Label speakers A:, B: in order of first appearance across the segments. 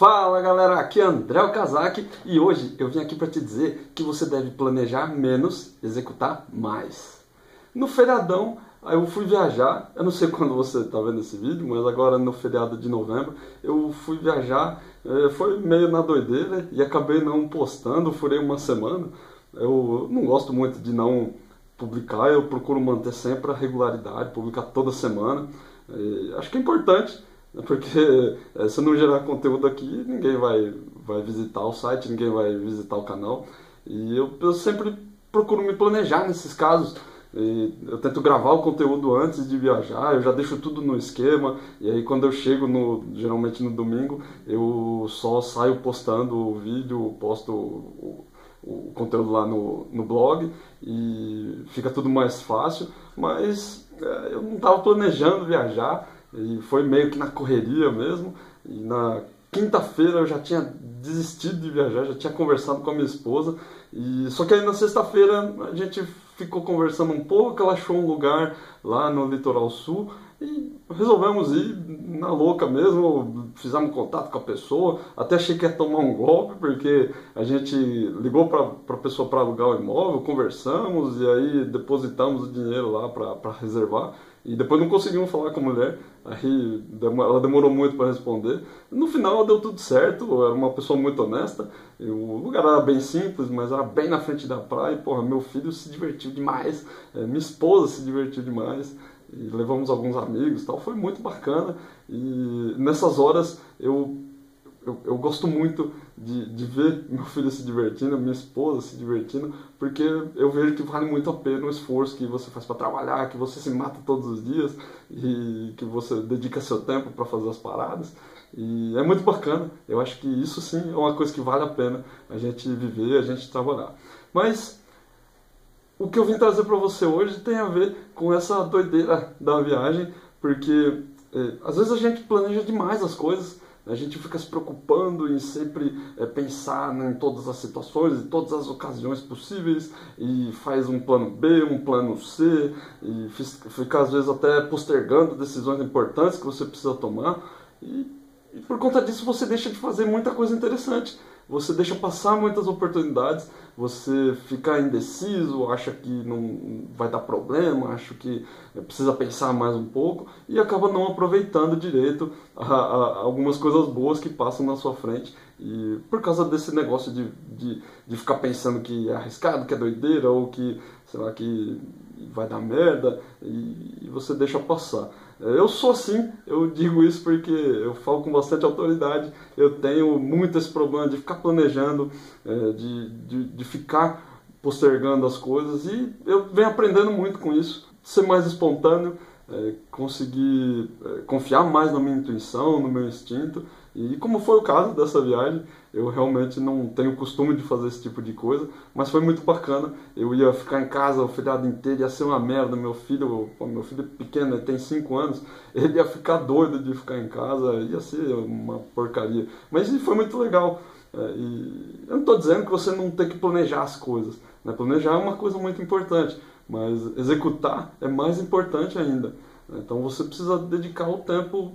A: Fala galera, aqui é André Kazak e hoje eu vim aqui para te dizer que você deve planejar menos, executar mais. No feriadão eu fui viajar, eu não sei quando você está vendo esse vídeo, mas agora no feriado de novembro eu fui viajar, eh, foi meio na doideira e acabei não postando, furei uma semana. Eu não gosto muito de não publicar, eu procuro manter sempre a regularidade, publicar toda semana. E acho que é importante porque é, se não gerar conteúdo aqui, ninguém vai, vai visitar o site, ninguém vai visitar o canal. E eu, eu sempre procuro me planejar nesses casos. E eu tento gravar o conteúdo antes de viajar, eu já deixo tudo no esquema, e aí quando eu chego, no, geralmente no domingo, eu só saio postando o vídeo, posto o, o conteúdo lá no, no blog, e fica tudo mais fácil, mas é, eu não estava planejando viajar, e foi meio que na correria mesmo. E na quinta-feira eu já tinha desistido de viajar, já tinha conversado com a minha esposa. E só que aí na sexta-feira a gente ficou conversando um pouco, ela achou um lugar lá no litoral sul e resolvemos ir na louca mesmo, fizemos contato com a pessoa, até achei que ia tomar um golpe, porque a gente ligou para a pessoa para alugar o imóvel, conversamos e aí depositamos o dinheiro lá para reservar. E depois não conseguimos falar com a mulher, aí ela demorou muito para responder. No final deu tudo certo, era uma pessoa muito honesta. o lugar era bem simples, mas era bem na frente da praia. E, porra, meu filho se divertiu demais, é, minha esposa se divertiu demais. E levamos alguns amigos tal. Foi muito bacana. E nessas horas eu eu, eu gosto muito de, de ver meu filho se divertindo, minha esposa se divertindo, porque eu vejo que vale muito a pena o esforço que você faz para trabalhar, que você se mata todos os dias e que você dedica seu tempo para fazer as paradas. E é muito bacana. Eu acho que isso sim é uma coisa que vale a pena a gente viver, a gente trabalhar. Mas o que eu vim trazer para você hoje tem a ver com essa doideira da viagem, porque é, às vezes a gente planeja demais as coisas a gente fica se preocupando em sempre é, pensar em todas as situações, em todas as ocasiões possíveis, e faz um plano B, um plano C, e fica às vezes até postergando decisões importantes que você precisa tomar. E, e por conta disso você deixa de fazer muita coisa interessante você deixa passar muitas oportunidades, você fica indeciso, acha que não vai dar problema, acha que precisa pensar mais um pouco e acaba não aproveitando direito a, a, algumas coisas boas que passam na sua frente. E por causa desse negócio de, de, de ficar pensando que é arriscado, que é doideira ou que, sei lá, que vai dar merda e, você deixa passar. Eu sou assim, eu digo isso porque eu falo com bastante autoridade. Eu tenho muito esse problema de ficar planejando, é, de, de, de ficar postergando as coisas e eu venho aprendendo muito com isso. Ser mais espontâneo, é, conseguir é, confiar mais na minha intuição, no meu instinto. E como foi o caso dessa viagem, eu realmente não tenho costume de fazer esse tipo de coisa, mas foi muito bacana. Eu ia ficar em casa o feriado inteiro, ia ser uma merda. Meu filho, meu filho pequeno, ele tem 5 anos, ele ia ficar doido de ficar em casa, ia ser uma porcaria. Mas foi muito legal. É, e eu não estou dizendo que você não tem que planejar as coisas. Né? Planejar é uma coisa muito importante, mas executar é mais importante ainda. Então você precisa dedicar o tempo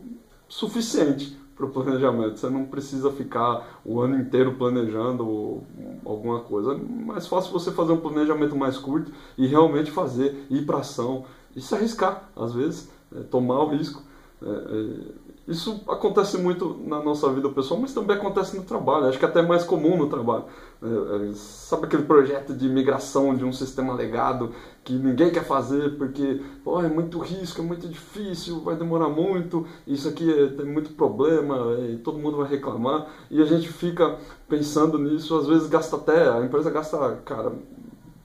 A: suficiente para o planejamento. Você não precisa ficar o ano inteiro planejando alguma coisa. É mais fácil você fazer um planejamento mais curto e realmente fazer, ir para ação e se arriscar, às vezes, é, tomar o risco. É, é, isso acontece muito na nossa vida pessoal, mas também acontece no trabalho. Acho que é até mais comum no trabalho. É, é, sabe aquele projeto de migração de um sistema legado que ninguém quer fazer porque oh, é muito risco, é muito difícil, vai demorar muito, isso aqui é, tem muito problema e todo mundo vai reclamar. E a gente fica pensando nisso, às vezes gasta até, a empresa gasta, cara,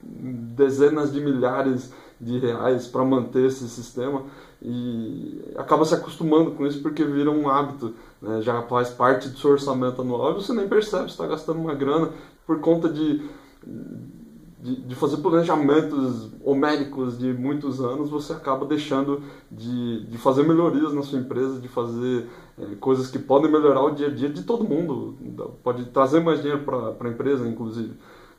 A: dezenas de milhares de reais para manter esse sistema e acaba se acostumando com isso porque vira um hábito, né? já faz parte do seu orçamento anual e você nem percebe, está gastando uma grana por conta de, de, de, fazer planejamentos homéricos de muitos anos, você acaba deixando de, de fazer melhorias na sua empresa, de fazer é, coisas que podem melhorar o dia a dia de todo mundo, pode trazer mais dinheiro para a empresa, inclusive.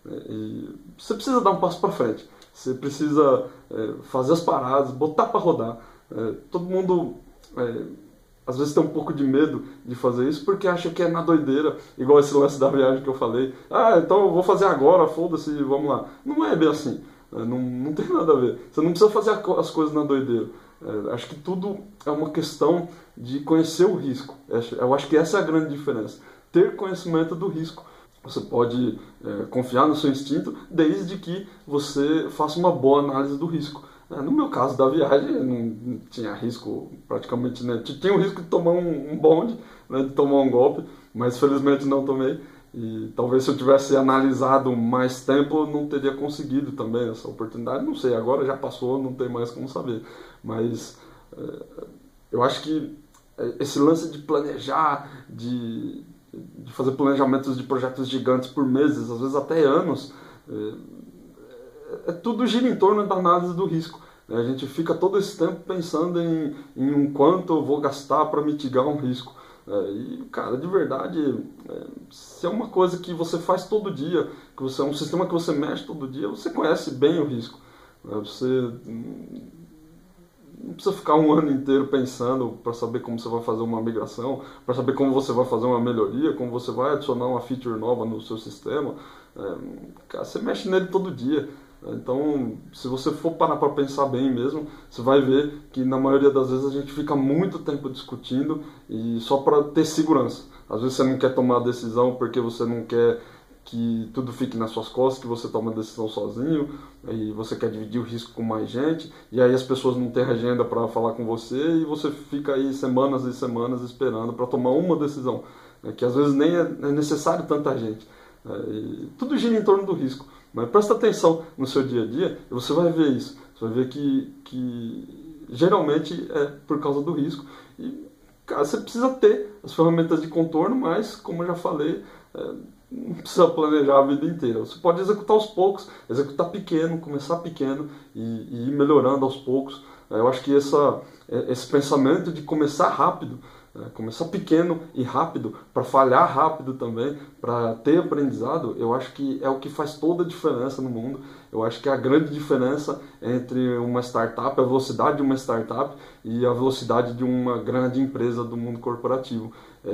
A: E você precisa dar um passo para frente. Você precisa é, fazer as paradas, botar para rodar. É, todo mundo é, às vezes tem um pouco de medo de fazer isso porque acha que é na doideira, igual esse lance da viagem que eu falei. Ah, então eu vou fazer agora, foda-se, vamos lá. Não é bem assim. É, não, não tem nada a ver. Você não precisa fazer as coisas na doideira. É, acho que tudo é uma questão de conhecer o risco. Eu acho que essa é a grande diferença. Ter conhecimento do risco. Você pode é, confiar no seu instinto desde que você faça uma boa análise do risco. É, no meu caso da viagem, não tinha risco praticamente, né? Tinha o risco de tomar um, bonde, né? de tomar um golpe, mas felizmente não tomei. E talvez se eu tivesse analisado mais tempo, eu não teria conseguido também essa oportunidade. Não sei, agora já passou, não tem mais como saber. Mas é, eu acho que esse lance de planejar, de, de fazer planejamentos de projetos gigantes por meses, às vezes até anos, é, é, tudo gira em torno da análise do risco. Né? A gente fica todo esse tempo pensando em, em um quanto eu vou gastar para mitigar um risco. É, e, cara, de verdade, é, se é uma coisa que você faz todo dia, que você é um sistema que você mexe todo dia, você conhece bem o risco. Né? Você não precisa ficar um ano inteiro pensando para saber como você vai fazer uma migração, para saber como você vai fazer uma melhoria, como você vai adicionar uma feature nova no seu sistema. É, cara, você mexe nele todo dia. Então, se você for parar para pensar bem mesmo, você vai ver que na maioria das vezes a gente fica muito tempo discutindo e só para ter segurança. Às vezes você não quer tomar a decisão porque você não quer que tudo fique nas suas costas, que você tome a decisão sozinho, e você quer dividir o risco com mais gente, e aí as pessoas não têm agenda para falar com você e você fica aí semanas e semanas esperando para tomar uma decisão, né, que às vezes nem é, é necessário tanta gente. Né, tudo gira em torno do risco. Mas presta atenção no seu dia a dia e você vai ver isso. Você vai ver que, que geralmente é por causa do risco. E cara, você precisa ter as ferramentas de contorno, mas, como eu já falei, é, não precisa planejar a vida inteira. Você pode executar aos poucos, executar pequeno, começar pequeno e, e ir melhorando aos poucos. Eu acho que essa, é, esse pensamento de começar rápido é, começar pequeno e rápido, para falhar rápido também, para ter aprendizado, eu acho que é o que faz toda a diferença no mundo. Eu acho que a grande diferença entre uma startup, a velocidade de uma startup e a velocidade de uma grande empresa do mundo corporativo. É,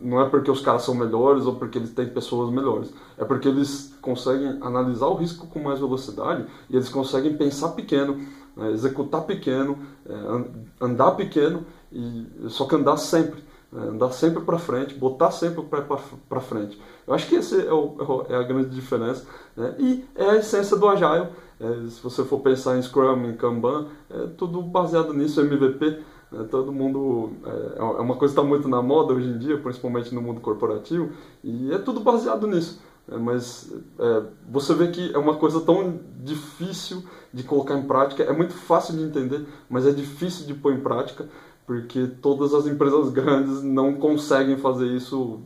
A: não é porque os caras são melhores ou porque eles têm pessoas melhores, é porque eles conseguem analisar o risco com mais velocidade e eles conseguem pensar pequeno, né, executar pequeno, é, andar pequeno e só que andar sempre? Andar sempre para frente, botar sempre para frente. Eu acho que essa é, o, é, a grande diferença né? e é a essência do Agile. É, se você for pensar em Scrum, em Kanban, é tudo baseado nisso, MVP. Né? Todo mundo é, é uma coisa que está muito na moda hoje em dia, principalmente no mundo corporativo, e é tudo baseado nisso. É, mas é, você vê que é uma coisa tão difícil de colocar em prática, é muito fácil de entender, mas é difícil de pôr em prática porque todas as empresas grandes não conseguem fazer isso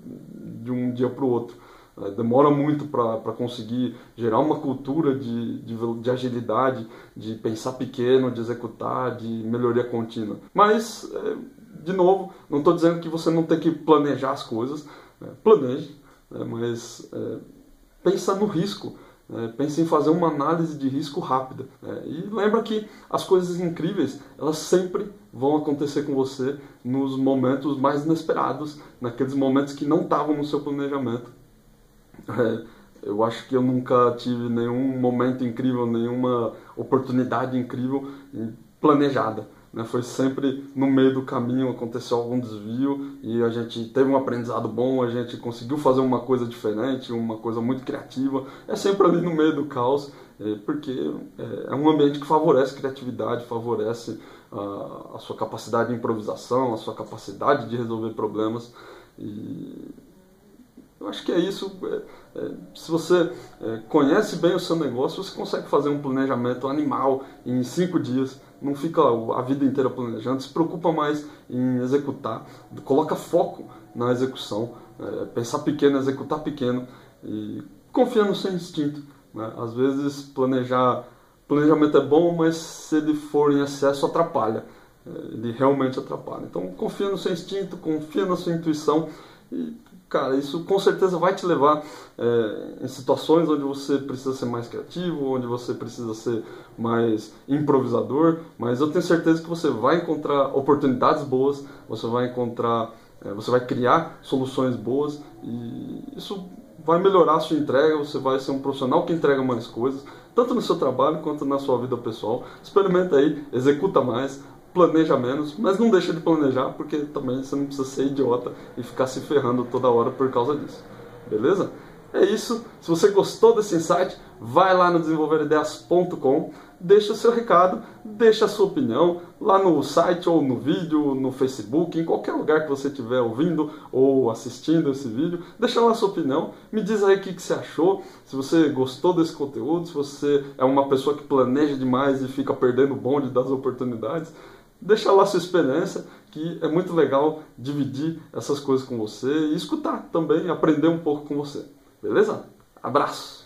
A: de um dia para o outro. É, demora muito para conseguir gerar uma cultura de, de, de, agilidade, de pensar pequeno, de executar, de melhoria contínua. Mas, é, de novo, não estou dizendo que você não tem que planejar as coisas, né? planeje, né? mas é, pensa no risco. É, pense em fazer uma análise de risco rápida. É, e lembra que as coisas incríveis, elas sempre vão acontecer com você nos momentos mais inesperados, naqueles momentos que não estavam no seu planejamento. É, eu acho que eu nunca tive nenhum momento incrível, nenhuma oportunidade incrível planejada. Né? Foi sempre no meio do caminho, aconteceu algum desvio e a gente teve um aprendizado bom, a gente conseguiu fazer uma coisa diferente, uma coisa muito criativa. É sempre ali no meio do caos, é, porque é, é um ambiente que favorece criatividade, favorece a, a sua capacidade de improvisação, a sua capacidade de resolver problemas. E eu acho que é isso. É, é, se você é, conhece bem o seu negócio, você consegue fazer um planejamento animal em cinco dias não fica a vida inteira planejando, se preocupa mais em executar, coloca foco na execução, é, pensar pequeno, executar pequeno e confia no seu instinto. Né? Às vezes planejar, planejamento é bom, mas se ele for em excesso atrapalha, é, ele realmente atrapalha. Então confia no seu instinto, confia na sua intuição e cara, isso com certeza vai te levar é, em situações onde você precisa ser mais criativo, onde você precisa ser mais improvisador, mas eu tenho certeza que você vai encontrar oportunidades boas, você vai encontrar, é, você vai criar soluções boas e isso vai melhorar a sua entrega, você vai ser um profissional que entrega mais coisas, tanto no seu trabalho quanto na sua vida pessoal. Experimenta aí, executa mais, planeja menos, mas não deixa de planejar, porque também você não precisa ser idiota e ficar se ferrando toda hora por causa disso. Beleza? É isso. Se você gostou desse insight, vai lá no desenvolverideias.com, deixa o seu recado, deixa a sua opinião lá no site ou no vídeo, no Facebook, em qualquer lugar que você estiver ouvindo ou assistindo esse vídeo, deixa lá a sua opinião, me diz aí o que, que você achou, se você gostou desse conteúdo, se você é uma pessoa que planeja demais e fica perdendo o bonde das oportunidades, deixa lá sua experiência, que é muito legal dividir essas coisas com você e escutar também, aprender um pouco com você. Beleza? Abraço!